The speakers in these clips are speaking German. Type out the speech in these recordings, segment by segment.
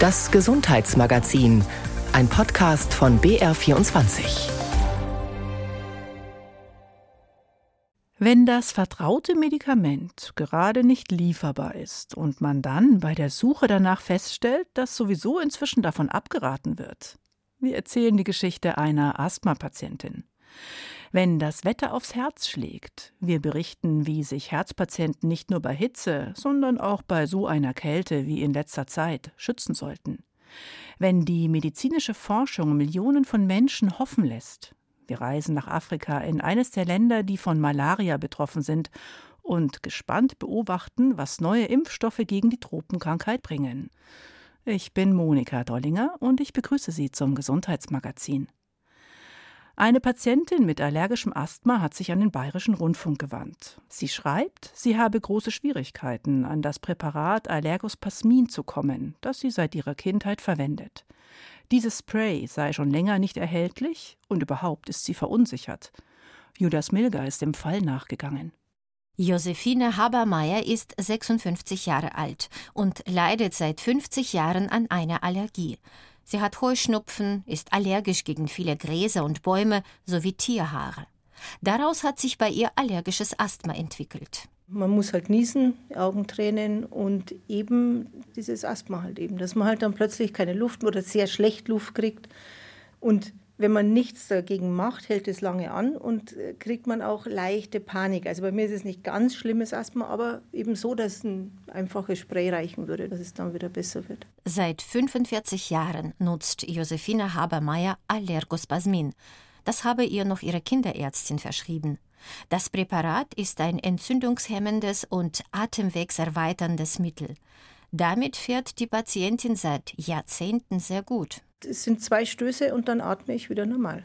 Das Gesundheitsmagazin, ein Podcast von BR24. Wenn das vertraute Medikament gerade nicht lieferbar ist und man dann bei der Suche danach feststellt, dass sowieso inzwischen davon abgeraten wird. Wir erzählen die Geschichte einer Asthmapatientin. Wenn das Wetter aufs Herz schlägt, wir berichten, wie sich Herzpatienten nicht nur bei Hitze, sondern auch bei so einer Kälte wie in letzter Zeit schützen sollten. Wenn die medizinische Forschung Millionen von Menschen hoffen lässt, wir reisen nach Afrika in eines der Länder, die von Malaria betroffen sind, und gespannt beobachten, was neue Impfstoffe gegen die Tropenkrankheit bringen. Ich bin Monika Dollinger und ich begrüße Sie zum Gesundheitsmagazin. Eine Patientin mit allergischem Asthma hat sich an den Bayerischen Rundfunk gewandt. Sie schreibt, sie habe große Schwierigkeiten, an das Präparat Allergospasmin zu kommen, das sie seit ihrer Kindheit verwendet. Dieses Spray sei schon länger nicht erhältlich und überhaupt ist sie verunsichert. Judas Milger ist dem Fall nachgegangen. Josephine Habermeier ist 56 Jahre alt und leidet seit 50 Jahren an einer Allergie. Sie hat Heuschnupfen, ist allergisch gegen viele Gräser und Bäume sowie Tierhaare. Daraus hat sich bei ihr allergisches Asthma entwickelt. Man muss halt niesen, Augentränen und eben dieses Asthma halt eben, dass man halt dann plötzlich keine Luft oder sehr schlecht Luft kriegt. Und wenn man nichts dagegen macht, hält es lange an und äh, kriegt man auch leichte Panik. Also bei mir ist es nicht ganz schlimmes Asthma, aber eben so, dass ein einfaches Spray reichen würde, dass es dann wieder besser wird. Seit 45 Jahren nutzt Josefina Habermeier Allergospasmin. Das habe ihr noch ihre Kinderärztin verschrieben. Das Präparat ist ein entzündungshemmendes und atemwegserweiterndes Mittel. Damit fährt die Patientin seit Jahrzehnten sehr gut. Es sind zwei Stöße und dann atme ich wieder normal.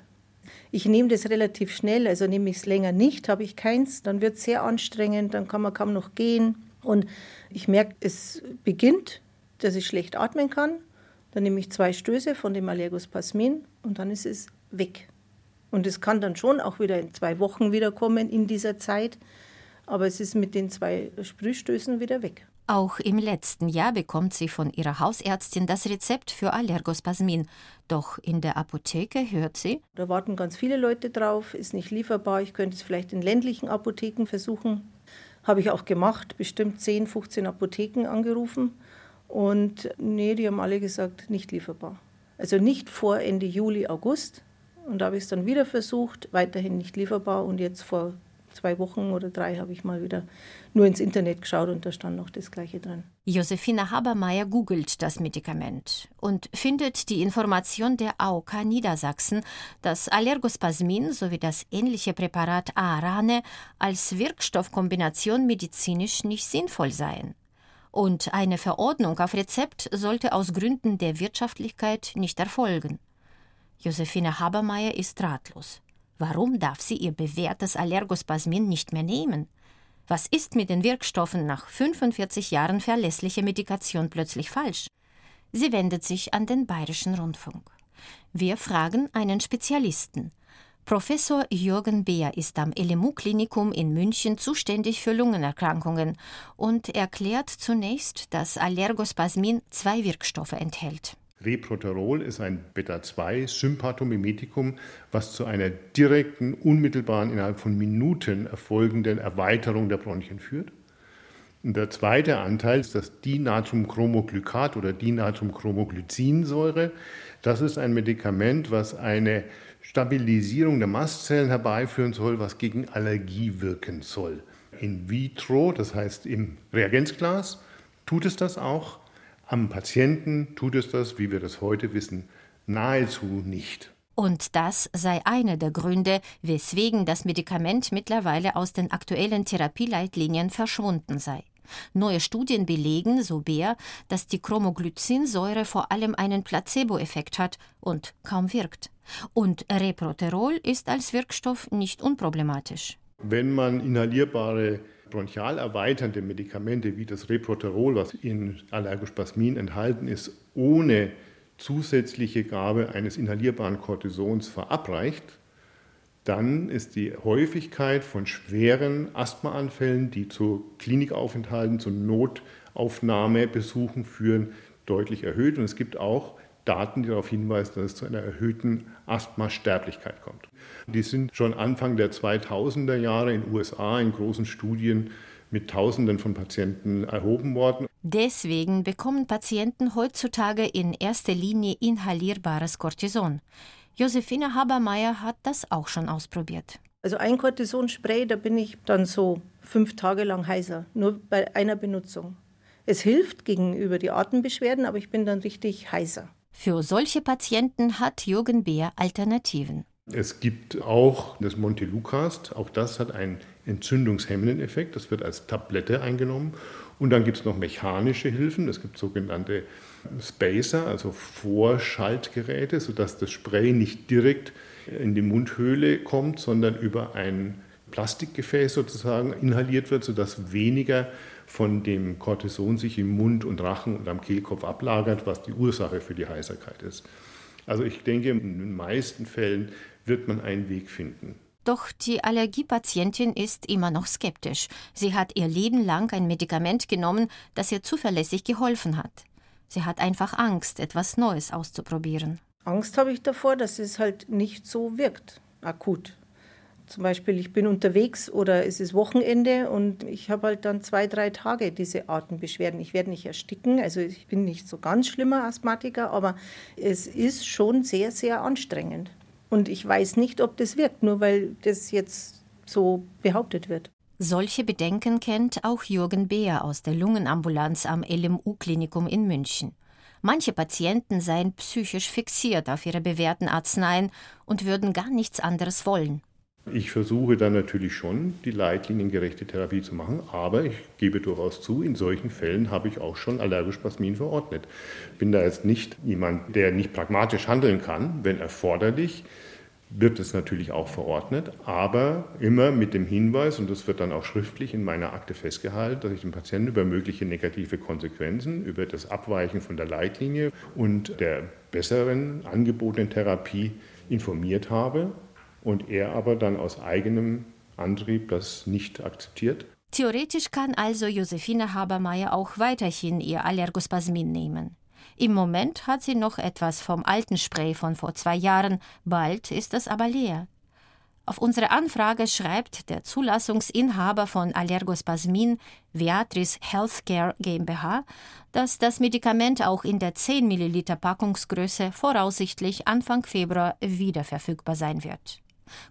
Ich nehme das relativ schnell, also nehme ich es länger nicht, habe ich keins, dann wird es sehr anstrengend, dann kann man kaum noch gehen. Und ich merke, es beginnt, dass ich schlecht atmen kann. Dann nehme ich zwei Stöße von dem Allergospasmin und dann ist es weg. Und es kann dann schon auch wieder in zwei Wochen wiederkommen in dieser Zeit, aber es ist mit den zwei Sprühstößen wieder weg. Auch im letzten Jahr bekommt sie von ihrer Hausärztin das Rezept für Allergospasmin. Doch in der Apotheke hört sie, da warten ganz viele Leute drauf, ist nicht lieferbar, ich könnte es vielleicht in ländlichen Apotheken versuchen. Habe ich auch gemacht, bestimmt 10, 15 Apotheken angerufen. Und nee, die haben alle gesagt, nicht lieferbar. Also nicht vor Ende Juli, August. Und da habe ich es dann wieder versucht, weiterhin nicht lieferbar. Und jetzt vor zwei Wochen oder drei habe ich mal wieder nur ins Internet geschaut und da stand noch das Gleiche dran. Josefina Habermeier googelt das Medikament und findet die Information der AOK Niedersachsen, dass Allergospasmin sowie das ähnliche Präparat Arane als Wirkstoffkombination medizinisch nicht sinnvoll seien. Und eine Verordnung auf Rezept sollte aus Gründen der Wirtschaftlichkeit nicht erfolgen. Josefina Habermeier ist ratlos. Warum darf sie ihr bewährtes Allergospasmin nicht mehr nehmen? Was ist mit den Wirkstoffen nach 45 Jahren verlässlicher Medikation plötzlich falsch? Sie wendet sich an den Bayerischen Rundfunk. Wir fragen einen Spezialisten. Professor Jürgen Beer ist am LMU-Klinikum in München zuständig für Lungenerkrankungen und erklärt zunächst, dass Allergospasmin zwei Wirkstoffe enthält. Reproterol ist ein Beta-2-Sympathomimetikum, was zu einer direkten, unmittelbaren, innerhalb von Minuten erfolgenden Erweiterung der Bronchien führt. Und der zweite Anteil ist das Dinatrumchromoglycat oder Dinatrumchromoglycinsäure. Das ist ein Medikament, was eine Stabilisierung der Mastzellen herbeiführen soll, was gegen Allergie wirken soll. In vitro, das heißt im Reagenzglas, tut es das auch. Am Patienten tut es das, wie wir das heute wissen, nahezu nicht. Und das sei einer der Gründe, weswegen das Medikament mittlerweile aus den aktuellen Therapieleitlinien verschwunden sei. Neue Studien belegen, so Beer, dass die Chromoglycinsäure vor allem einen Placebo-Effekt hat und kaum wirkt. Und Reproterol ist als Wirkstoff nicht unproblematisch. Wenn man inhalierbare bronchial erweiternde Medikamente wie das Reproterol, was in Allergospasmin enthalten ist, ohne zusätzliche Gabe eines inhalierbaren Cortisons verabreicht, dann ist die Häufigkeit von schweren Asthmaanfällen, die zu Klinikaufenthalten, zu Notaufnahmebesuchen führen, deutlich erhöht. Und es gibt auch Daten, die darauf hinweisen, dass es zu einer erhöhten Asthma-Sterblichkeit kommt. Die sind schon Anfang der 2000er Jahre in den USA in großen Studien mit Tausenden von Patienten erhoben worden. Deswegen bekommen Patienten heutzutage in erster Linie inhalierbares Cortison. Josefine Habermeier hat das auch schon ausprobiert. Also ein Cortisonspray, da bin ich dann so fünf Tage lang heiser, nur bei einer Benutzung. Es hilft gegenüber die Atembeschwerden, aber ich bin dann richtig heiser. Für solche Patienten hat Jürgen Beer Alternativen. Es gibt auch das Montelukast, auch das hat einen entzündungshemmenden Effekt, das wird als Tablette eingenommen. Und dann gibt es noch mechanische Hilfen, es gibt sogenannte Spacer, also Vorschaltgeräte, sodass das Spray nicht direkt in die Mundhöhle kommt, sondern über ein Plastikgefäß sozusagen inhaliert wird, sodass weniger von dem Cortison sich im Mund und Rachen und am Kehlkopf ablagert, was die Ursache für die Heiserkeit ist. Also ich denke, in den meisten Fällen wird man einen Weg finden. Doch die Allergiepatientin ist immer noch skeptisch. Sie hat ihr Leben lang ein Medikament genommen, das ihr zuverlässig geholfen hat. Sie hat einfach Angst, etwas Neues auszuprobieren. Angst habe ich davor, dass es halt nicht so wirkt, akut. Zum Beispiel, ich bin unterwegs oder es ist Wochenende und ich habe halt dann zwei, drei Tage diese Atembeschwerden. Ich werde nicht ersticken, also ich bin nicht so ganz schlimmer Asthmatiker, aber es ist schon sehr, sehr anstrengend. Und ich weiß nicht, ob das wirkt, nur weil das jetzt so behauptet wird. Solche Bedenken kennt auch Jürgen Beer aus der Lungenambulanz am LMU-Klinikum in München. Manche Patienten seien psychisch fixiert auf ihre bewährten Arzneien und würden gar nichts anderes wollen. Ich versuche dann natürlich schon, die leitliniengerechte Therapie zu machen, aber ich gebe durchaus zu, in solchen Fällen habe ich auch schon allergisch Plasmin verordnet. Bin da jetzt nicht jemand, der nicht pragmatisch handeln kann, wenn erforderlich wird es natürlich auch verordnet, aber immer mit dem Hinweis, und das wird dann auch schriftlich in meiner Akte festgehalten, dass ich den Patienten über mögliche negative Konsequenzen, über das Abweichen von der Leitlinie und der besseren angebotenen Therapie informiert habe und er aber dann aus eigenem Antrieb das nicht akzeptiert. Theoretisch kann also Josephine Habermeier auch weiterhin ihr Allergospasmin nehmen. Im Moment hat sie noch etwas vom alten Spray von vor zwei Jahren, bald ist es aber leer. Auf unsere Anfrage schreibt der Zulassungsinhaber von Allergospasmin, Beatrice Healthcare GmbH, dass das Medikament auch in der 10 Milliliter Packungsgröße voraussichtlich Anfang Februar wieder verfügbar sein wird.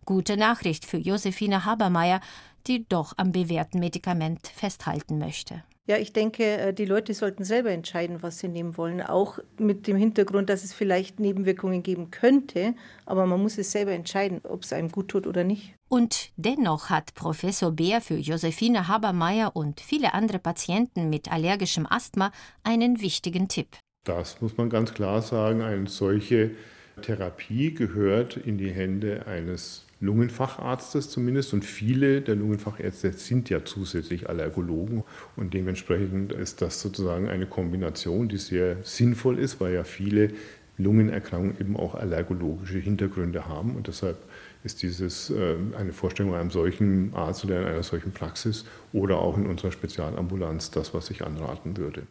Gute Nachricht für Josephine Habermeier, die doch am bewährten Medikament festhalten möchte. Ja, ich denke, äh, die Leute sollten selber entscheiden, was sie nehmen wollen, auch mit dem Hintergrund, dass es vielleicht Nebenwirkungen geben könnte, aber man muss es selber entscheiden, ob es einem gut tut oder nicht. Und dennoch hat Professor Beer für Josephine Habermeier und viele andere Patienten mit allergischem Asthma einen wichtigen Tipp. Das muss man ganz klar sagen, eine solche Therapie gehört in die Hände eines Lungenfacharztes zumindest. Und viele der Lungenfachärzte sind ja zusätzlich Allergologen und dementsprechend ist das sozusagen eine Kombination, die sehr sinnvoll ist, weil ja viele Lungenerkrankungen eben auch allergologische Hintergründe haben. Und deshalb ist dieses äh, eine Vorstellung einem solchen Arzt oder in einer solchen Praxis oder auch in unserer Spezialambulanz das, was ich anraten würde.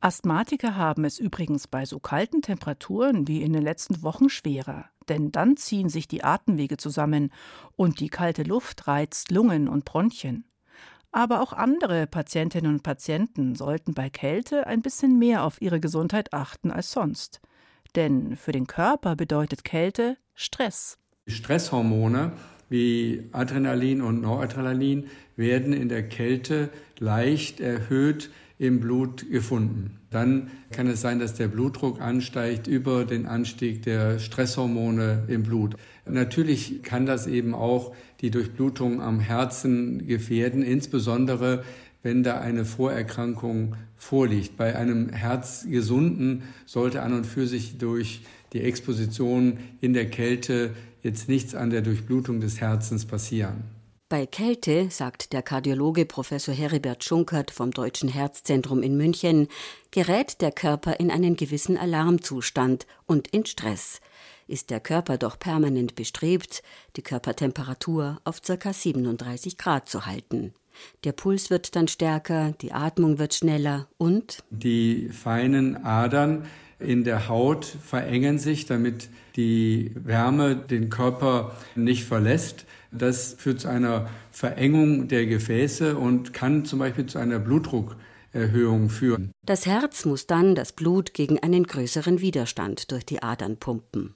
Asthmatiker haben es übrigens bei so kalten Temperaturen wie in den letzten Wochen schwerer, denn dann ziehen sich die Atemwege zusammen und die kalte Luft reizt Lungen und Bronchien. Aber auch andere Patientinnen und Patienten sollten bei Kälte ein bisschen mehr auf ihre Gesundheit achten als sonst. Denn für den Körper bedeutet Kälte Stress. Stresshormone wie Adrenalin und Noradrenalin werden in der Kälte leicht erhöht im Blut gefunden. Dann kann es sein, dass der Blutdruck ansteigt über den Anstieg der Stresshormone im Blut. Natürlich kann das eben auch die Durchblutung am Herzen gefährden, insbesondere wenn da eine Vorerkrankung vorliegt. Bei einem Herzgesunden sollte an und für sich durch die Exposition in der Kälte jetzt nichts an der Durchblutung des Herzens passieren. Bei Kälte, sagt der Kardiologe Professor Heribert Schunkert vom Deutschen Herzzentrum in München, gerät der Körper in einen gewissen Alarmzustand und in Stress. Ist der Körper doch permanent bestrebt, die Körpertemperatur auf ca. 37 Grad zu halten. Der Puls wird dann stärker, die Atmung wird schneller und die feinen Adern in der Haut verengen sich, damit die Wärme den Körper nicht verlässt. Das führt zu einer Verengung der Gefäße und kann zum Beispiel zu einer Blutdruckerhöhung führen. Das Herz muss dann das Blut gegen einen größeren Widerstand durch die Adern pumpen.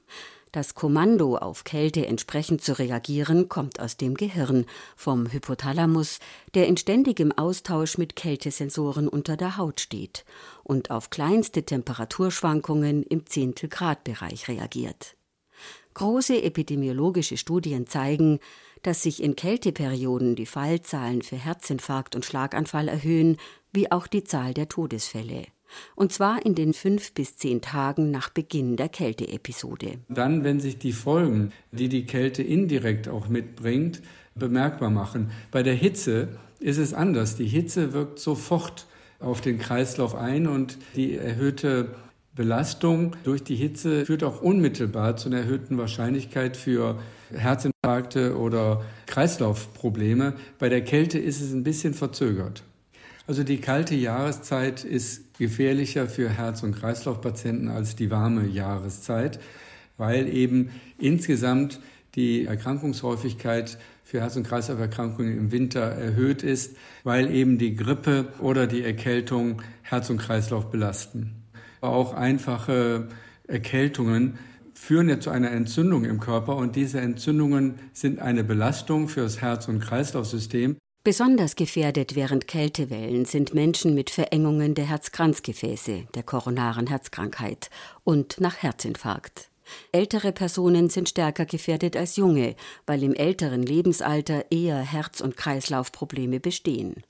Das Kommando, auf Kälte entsprechend zu reagieren, kommt aus dem Gehirn, vom Hypothalamus, der in ständigem Austausch mit Kältesensoren unter der Haut steht und auf kleinste Temperaturschwankungen im Zehntelgradbereich reagiert. Große epidemiologische Studien zeigen, dass sich in Kälteperioden die Fallzahlen für Herzinfarkt und Schlaganfall erhöhen, wie auch die Zahl der Todesfälle und zwar in den fünf bis zehn Tagen nach Beginn der Kälteepisode. Dann, wenn sich die Folgen, die die Kälte indirekt auch mitbringt, bemerkbar machen. Bei der Hitze ist es anders. Die Hitze wirkt sofort auf den Kreislauf ein und die erhöhte Belastung durch die Hitze führt auch unmittelbar zu einer erhöhten Wahrscheinlichkeit für Herzinfarkte oder Kreislaufprobleme. Bei der Kälte ist es ein bisschen verzögert. Also die kalte Jahreszeit ist gefährlicher für Herz- und Kreislaufpatienten als die warme Jahreszeit, weil eben insgesamt die Erkrankungshäufigkeit für Herz- und Kreislauferkrankungen im Winter erhöht ist, weil eben die Grippe oder die Erkältung Herz und Kreislauf belasten. Auch einfache Erkältungen führen ja zu einer Entzündung im Körper und diese Entzündungen sind eine Belastung für das Herz- und Kreislaufsystem Besonders gefährdet während Kältewellen sind Menschen mit Verengungen der Herzkranzgefäße, der koronaren Herzkrankheit und nach Herzinfarkt. Ältere Personen sind stärker gefährdet als junge, weil im älteren Lebensalter eher Herz- und Kreislaufprobleme bestehen.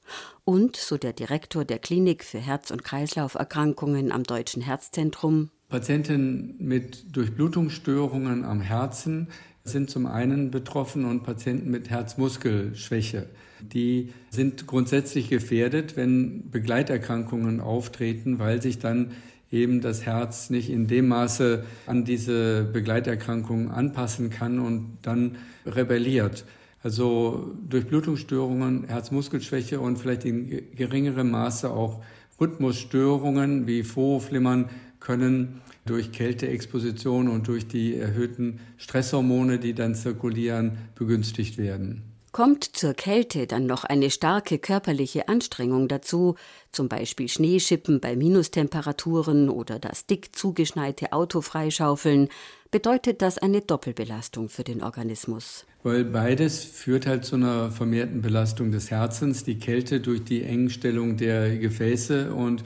Und, so der Direktor der Klinik für Herz- und Kreislauferkrankungen am Deutschen Herzzentrum, Patienten mit Durchblutungsstörungen am Herzen sind zum einen betroffen und Patienten mit Herzmuskelschwäche. Die sind grundsätzlich gefährdet, wenn Begleiterkrankungen auftreten, weil sich dann eben das Herz nicht in dem Maße an diese Begleiterkrankungen anpassen kann und dann rebelliert. Also Durchblutungsstörungen, Herzmuskelschwäche und vielleicht in geringerem Maße auch Rhythmusstörungen wie Vorflimmern können durch Kälteexposition und durch die erhöhten Stresshormone, die dann zirkulieren, begünstigt werden. Kommt zur Kälte dann noch eine starke körperliche Anstrengung dazu, zum Beispiel Schneeschippen bei Minustemperaturen oder das dick zugeschneite Auto freischaufeln, bedeutet das eine Doppelbelastung für den Organismus. Weil beides führt halt zu einer vermehrten Belastung des Herzens, die Kälte durch die Engstellung der Gefäße und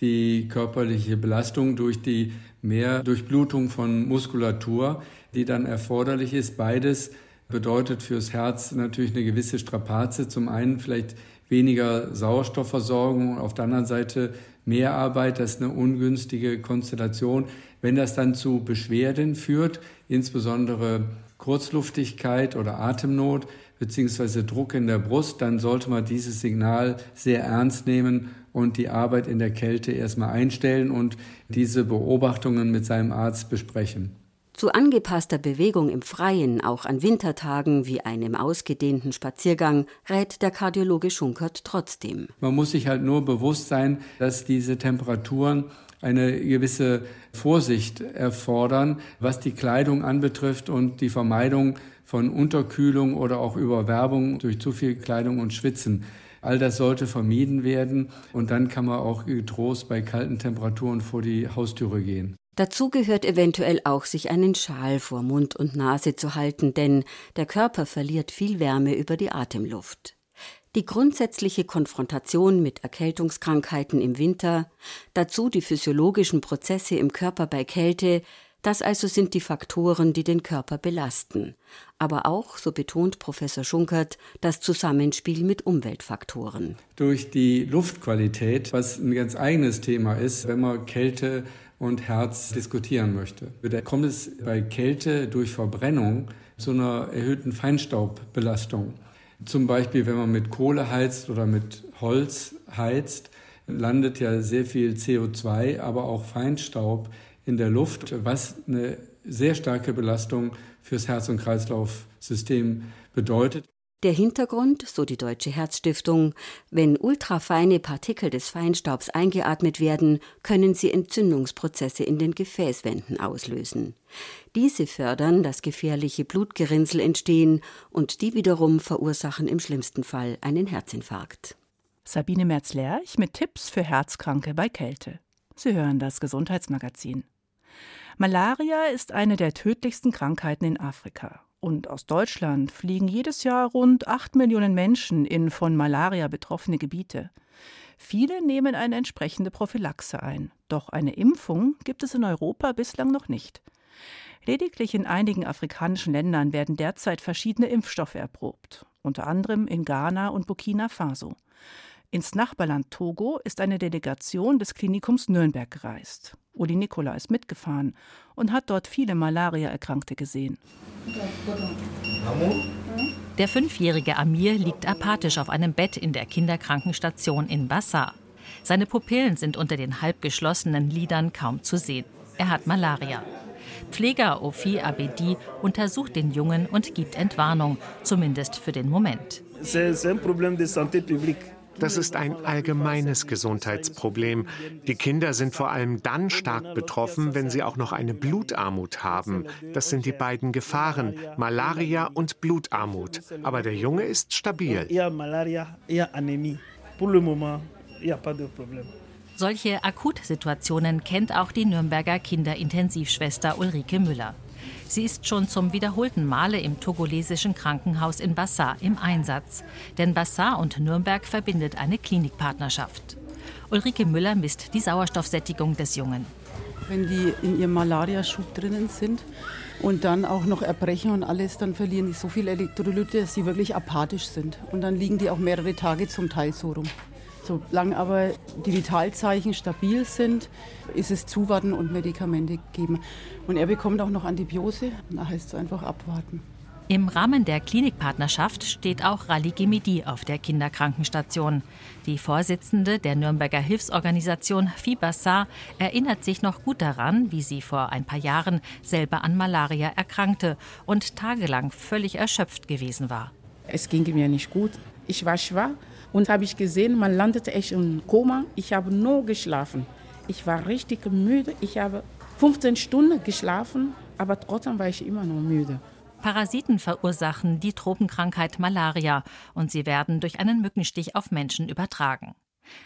die körperliche Belastung durch die Mehrdurchblutung von Muskulatur, die dann erforderlich ist. Beides bedeutet fürs Herz natürlich eine gewisse Strapaze. Zum einen vielleicht weniger Sauerstoffversorgung, auf der anderen Seite mehr Arbeit. Das ist eine ungünstige Konstellation. Wenn das dann zu Beschwerden führt, insbesondere Kurzluftigkeit oder Atemnot beziehungsweise Druck in der Brust, dann sollte man dieses Signal sehr ernst nehmen und die Arbeit in der Kälte erstmal einstellen und diese Beobachtungen mit seinem Arzt besprechen. Zu angepasster Bewegung im Freien, auch an Wintertagen wie einem ausgedehnten Spaziergang, rät der Kardiologe Schunkert trotzdem. Man muss sich halt nur bewusst sein, dass diese Temperaturen eine gewisse Vorsicht erfordern, was die Kleidung anbetrifft und die Vermeidung von Unterkühlung oder auch Überwerbung durch zu viel Kleidung und Schwitzen. All das sollte vermieden werden und dann kann man auch getrost bei kalten Temperaturen vor die Haustüre gehen. Dazu gehört eventuell auch, sich einen Schal vor Mund und Nase zu halten, denn der Körper verliert viel Wärme über die Atemluft. Die grundsätzliche Konfrontation mit Erkältungskrankheiten im Winter, dazu die physiologischen Prozesse im Körper bei Kälte, das also sind die Faktoren, die den Körper belasten. Aber auch, so betont Professor Schunkert, das Zusammenspiel mit Umweltfaktoren. Durch die Luftqualität, was ein ganz eigenes Thema ist, wenn man Kälte und Herz diskutieren möchte. Da kommt es bei Kälte durch Verbrennung zu einer erhöhten Feinstaubbelastung. Zum Beispiel, wenn man mit Kohle heizt oder mit Holz heizt, landet ja sehr viel CO2, aber auch Feinstaub in der Luft, was eine sehr starke Belastung fürs Herz- und Kreislaufsystem bedeutet. Der Hintergrund, so die Deutsche Herzstiftung, wenn ultrafeine Partikel des Feinstaubs eingeatmet werden, können sie Entzündungsprozesse in den Gefäßwänden auslösen. Diese fördern, dass gefährliche Blutgerinnsel entstehen und die wiederum verursachen im schlimmsten Fall einen Herzinfarkt. Sabine Merz-Lerch mit Tipps für Herzkranke bei Kälte. Sie hören das Gesundheitsmagazin. Malaria ist eine der tödlichsten Krankheiten in Afrika. Und aus Deutschland fliegen jedes Jahr rund acht Millionen Menschen in von Malaria betroffene Gebiete. Viele nehmen eine entsprechende Prophylaxe ein. Doch eine Impfung gibt es in Europa bislang noch nicht. Lediglich in einigen afrikanischen Ländern werden derzeit verschiedene Impfstoffe erprobt, unter anderem in Ghana und Burkina Faso. Ins Nachbarland Togo ist eine Delegation des Klinikums Nürnberg gereist. Uli Nikola ist mitgefahren und hat dort viele Malaria-Erkrankte gesehen. Der fünfjährige Amir liegt apathisch auf einem Bett in der Kinderkrankenstation in Bassar. Seine Pupillen sind unter den halb geschlossenen Lidern kaum zu sehen. Er hat Malaria. Pfleger Ofi Abedi untersucht den Jungen und gibt Entwarnung, zumindest für den Moment. C'est un problème de santé publique. Das ist ein allgemeines Gesundheitsproblem. Die Kinder sind vor allem dann stark betroffen, wenn sie auch noch eine Blutarmut haben. Das sind die beiden Gefahren, Malaria und Blutarmut. Aber der Junge ist stabil. Solche Akutsituationen kennt auch die Nürnberger Kinderintensivschwester Ulrike Müller. Sie ist schon zum wiederholten Male im togolesischen Krankenhaus in Bassar im Einsatz. Denn Bassar und Nürnberg verbindet eine Klinikpartnerschaft. Ulrike Müller misst die Sauerstoffsättigung des Jungen. Wenn die in ihrem Malariaschub drinnen sind und dann auch noch erbrechen und alles, dann verlieren die so viel Elektrolyte, dass sie wirklich apathisch sind. Und dann liegen die auch mehrere Tage zum Teil so rum. Solange aber die Vitalzeichen stabil sind, ist es Zuwarten und Medikamente geben. Und er bekommt auch noch Antibiose. Da heißt es einfach abwarten. Im Rahmen der Klinikpartnerschaft steht auch Rally Gemidi auf der Kinderkrankenstation. Die Vorsitzende der Nürnberger Hilfsorganisation Fibassar erinnert sich noch gut daran, wie sie vor ein paar Jahren selber an Malaria erkrankte und tagelang völlig erschöpft gewesen war. Es ging mir nicht gut. Ich war schwach und habe ich gesehen, man landete echt im Koma. Ich habe nur geschlafen. Ich war richtig müde. Ich habe 15 Stunden geschlafen, aber trotzdem war ich immer noch müde. Parasiten verursachen die Tropenkrankheit Malaria und sie werden durch einen Mückenstich auf Menschen übertragen.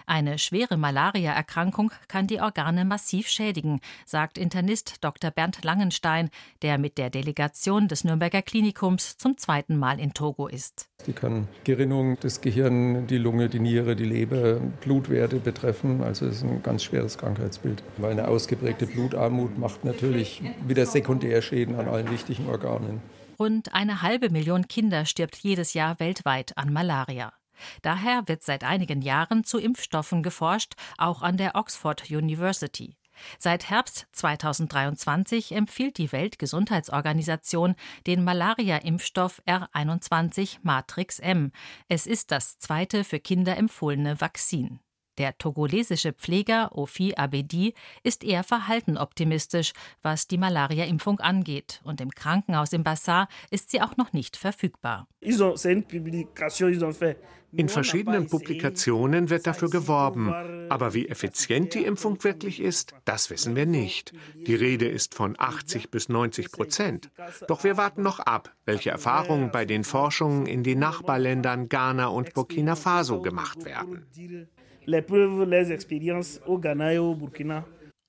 Eine schwere Malariaerkrankung kann die Organe massiv schädigen, sagt Internist Dr. Bernd Langenstein, der mit der Delegation des Nürnberger Klinikums zum zweiten Mal in Togo ist. Die kann Gerinnung des Gehirns, die Lunge, die Niere, die Leber, Blutwerte betreffen. Also es ist ein ganz schweres Krankheitsbild. Weil eine ausgeprägte Blutarmut macht natürlich wieder Sekundärschäden an allen wichtigen Organen. Rund eine halbe Million Kinder stirbt jedes Jahr weltweit an Malaria. Daher wird seit einigen Jahren zu Impfstoffen geforscht, auch an der Oxford University. Seit Herbst 2023 empfiehlt die Weltgesundheitsorganisation den Malaria-Impfstoff R21 Matrix M. Es ist das zweite für Kinder empfohlene Vakzin. Der togolesische Pfleger Ofi Abedi ist eher verhalten optimistisch, was die Malaria-Impfung angeht, und im Krankenhaus im Bassar ist sie auch noch nicht verfügbar. In verschiedenen Publikationen wird dafür geworben, aber wie effizient die Impfung wirklich ist, das wissen wir nicht. Die Rede ist von 80 bis 90 Prozent. Doch wir warten noch ab, welche Erfahrungen bei den Forschungen in den Nachbarländern Ghana und Burkina Faso gemacht werden.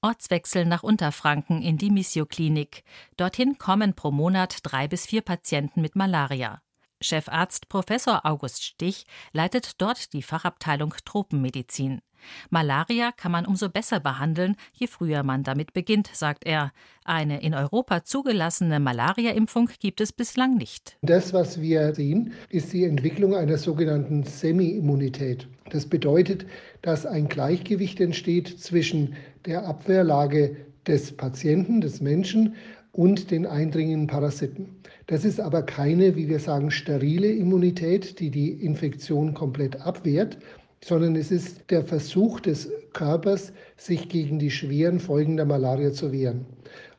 Ortswechsel nach Unterfranken in die Missio-Klinik. Dorthin kommen pro Monat drei bis vier Patienten mit Malaria. Chefarzt Professor August Stich leitet dort die Fachabteilung Tropenmedizin. Malaria kann man umso besser behandeln, je früher man damit beginnt, sagt er. Eine in Europa zugelassene Malaria-Impfung gibt es bislang nicht. Das, was wir sehen, ist die Entwicklung einer sogenannten Semi-Immunität. Das bedeutet, dass ein Gleichgewicht entsteht zwischen der Abwehrlage des Patienten, des Menschen und den eindringenden Parasiten. Das ist aber keine, wie wir sagen, sterile Immunität, die die Infektion komplett abwehrt, sondern es ist der Versuch des Körpers, sich gegen die schweren Folgen der Malaria zu wehren.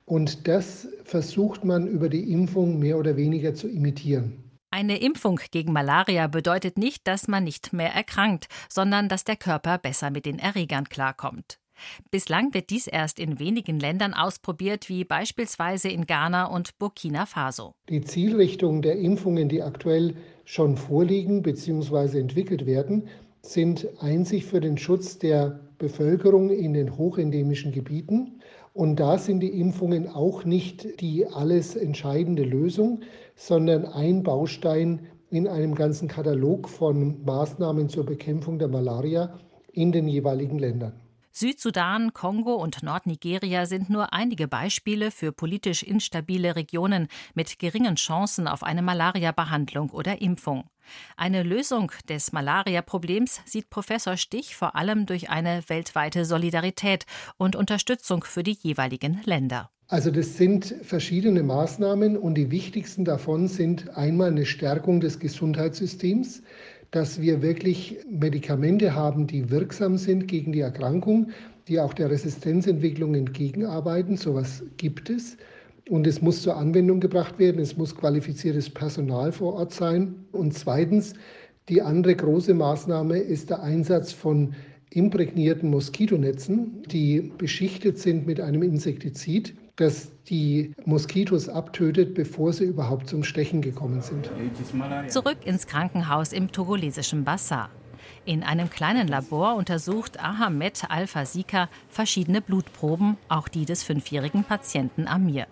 Und das versucht man über die Impfung mehr oder weniger zu imitieren. Eine Impfung gegen Malaria bedeutet nicht, dass man nicht mehr erkrankt, sondern dass der Körper besser mit den Erregern klarkommt. Bislang wird dies erst in wenigen Ländern ausprobiert, wie beispielsweise in Ghana und Burkina Faso. Die Zielrichtungen der Impfungen, die aktuell schon vorliegen bzw. entwickelt werden, sind einzig für den Schutz der Bevölkerung in den hochendemischen Gebieten. Und da sind die Impfungen auch nicht die alles entscheidende Lösung, sondern ein Baustein in einem ganzen Katalog von Maßnahmen zur Bekämpfung der Malaria in den jeweiligen Ländern. Südsudan, Kongo und Nordnigeria sind nur einige Beispiele für politisch instabile Regionen mit geringen Chancen auf eine Malaria-Behandlung oder Impfung. Eine Lösung des Malaria-Problems sieht Professor Stich vor allem durch eine weltweite Solidarität und Unterstützung für die jeweiligen Länder. Also das sind verschiedene Maßnahmen und die wichtigsten davon sind einmal eine Stärkung des Gesundheitssystems dass wir wirklich Medikamente haben, die wirksam sind gegen die Erkrankung, die auch der Resistenzentwicklung entgegenarbeiten. So etwas gibt es. Und es muss zur Anwendung gebracht werden. Es muss qualifiziertes Personal vor Ort sein. Und zweitens, die andere große Maßnahme ist der Einsatz von imprägnierten Moskitonetzen, die beschichtet sind mit einem Insektizid das die Moskitos abtötet, bevor sie überhaupt zum Stechen gekommen sind. Zurück ins Krankenhaus im togolesischen Bassar. In einem kleinen Labor untersucht Ahmed Al-Fasika verschiedene Blutproben, auch die des fünfjährigen Patienten Amir.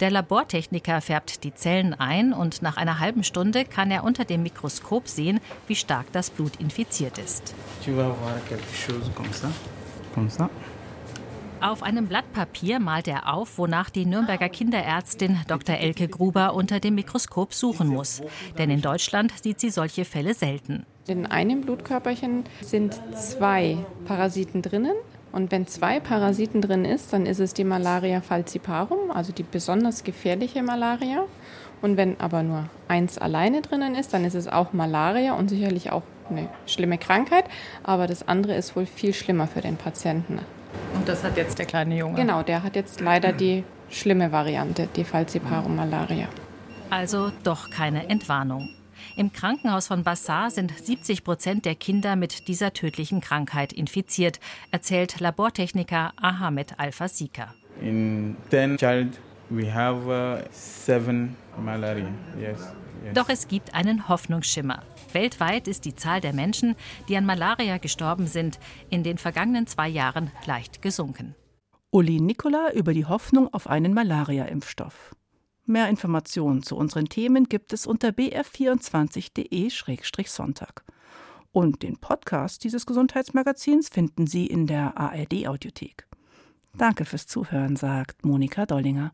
Der Labortechniker färbt die Zellen ein und nach einer halben Stunde kann er unter dem Mikroskop sehen, wie stark das Blut infiziert ist. Auf einem Blatt Papier malt er auf, wonach die Nürnberger Kinderärztin Dr. Elke Gruber unter dem Mikroskop suchen muss. Denn in Deutschland sieht sie solche Fälle selten. In einem Blutkörperchen sind zwei Parasiten drinnen. Und wenn zwei Parasiten drin ist, dann ist es die Malaria falciparum, also die besonders gefährliche Malaria. Und wenn aber nur eins alleine drinnen ist, dann ist es auch Malaria und sicherlich auch eine schlimme Krankheit. Aber das andere ist wohl viel schlimmer für den Patienten. Und das hat jetzt der kleine Junge? Genau, der hat jetzt leider die schlimme Variante, die Falciparum malaria. Also doch keine Entwarnung. Im Krankenhaus von Bassar sind 70 Prozent der Kinder mit dieser tödlichen Krankheit infiziert, erzählt Labortechniker Ahmed Al-Fasika. In 10 child we have uh, seven malaria. Yes. yes. Doch es gibt einen Hoffnungsschimmer. Weltweit ist die Zahl der Menschen, die an Malaria gestorben sind, in den vergangenen zwei Jahren leicht gesunken. Uli Nicola über die Hoffnung auf einen Malaria-Impfstoff. Mehr Informationen zu unseren Themen gibt es unter br24.de-sonntag. Und den Podcast dieses Gesundheitsmagazins finden Sie in der ARD-Audiothek. Danke fürs Zuhören, sagt Monika Dollinger.